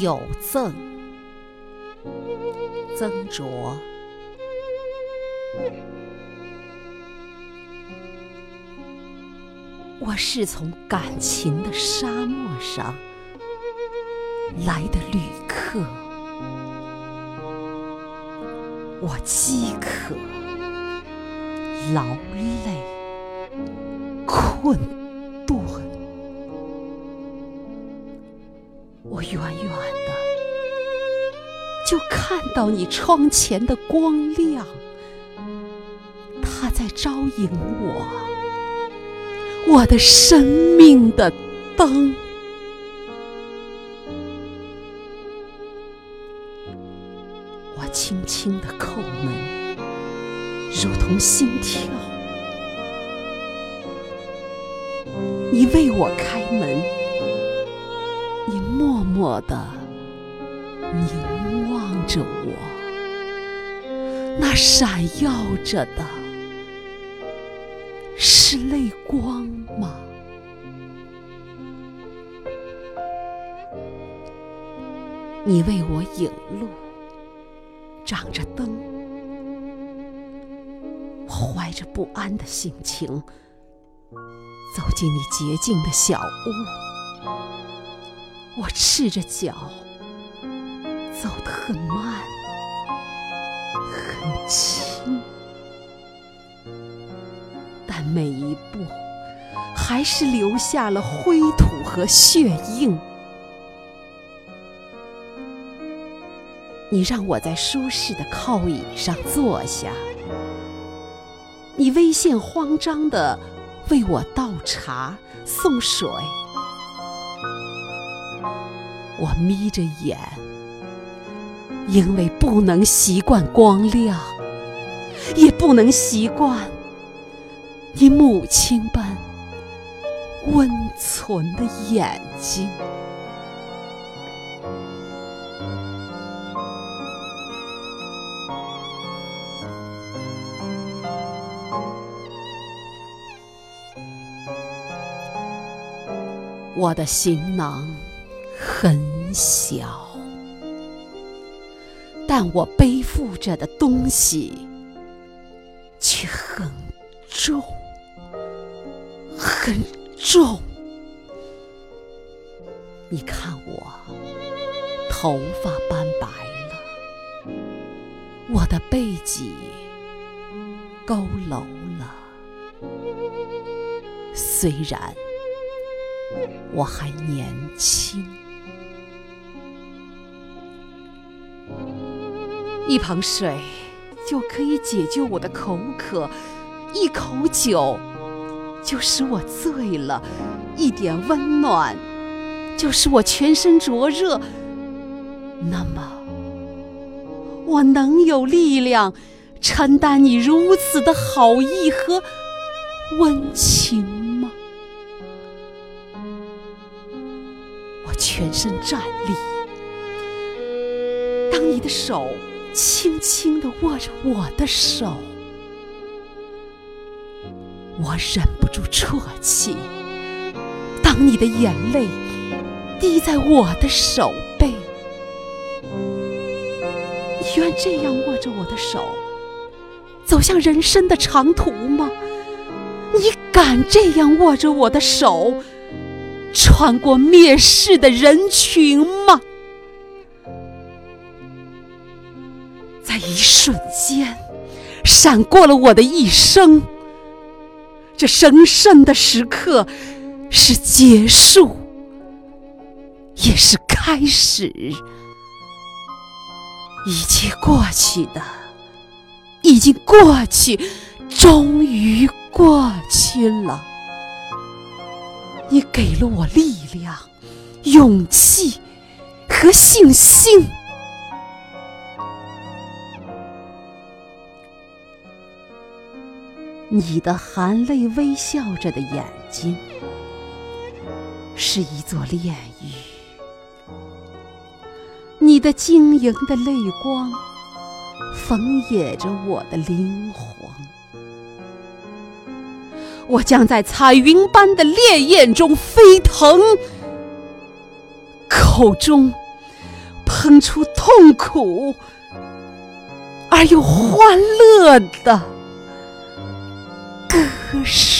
有赠，曾卓。我是从感情的沙漠上来的旅客，我饥渴、劳累、困远远的就看到你窗前的光亮，它在招引我。我的生命的灯，我轻轻的叩门，如同心跳。你为我开门，默默的凝望着我，那闪耀着的。是泪光吗？你为我引路，掌着灯，我怀着不安的心情走进你洁净的小屋。我赤着脚，走得很慢，很轻。但每一步，还是留下了灰土和血印。你让我在舒适的靠椅上坐下，你微现慌张的为我倒茶送水。我眯着眼，因为不能习惯光亮，也不能习惯。你母亲般温存的眼睛，我的行囊很小，但我背负着的东西却很重。很重，你看我头发斑白了，我的背脊佝偻了。虽然我还年轻，一盆水就可以解救我的口渴，一口酒。就使我醉了，一点温暖，就使我全身灼热。那么，我能有力量承担你如此的好意和温情吗？我全身站立，当你的手轻轻地握着我的手。我忍不住啜泣。当你的眼泪滴在我的手背，你愿这样握着我的手，走向人生的长途吗？你敢这样握着我的手，穿过蔑视的人群吗？在一瞬间，闪过了我的一生。这神圣的时刻，是结束，也是开始。一切过去的，已经过去，终于过去了。你给了我力量、勇气和信心。你的含泪微笑着的眼睛，是一座炼狱；你的晶莹的泪光，缝野着我的灵魂。我将在彩云般的烈焰中飞腾，口中喷出痛苦而又欢乐的可是。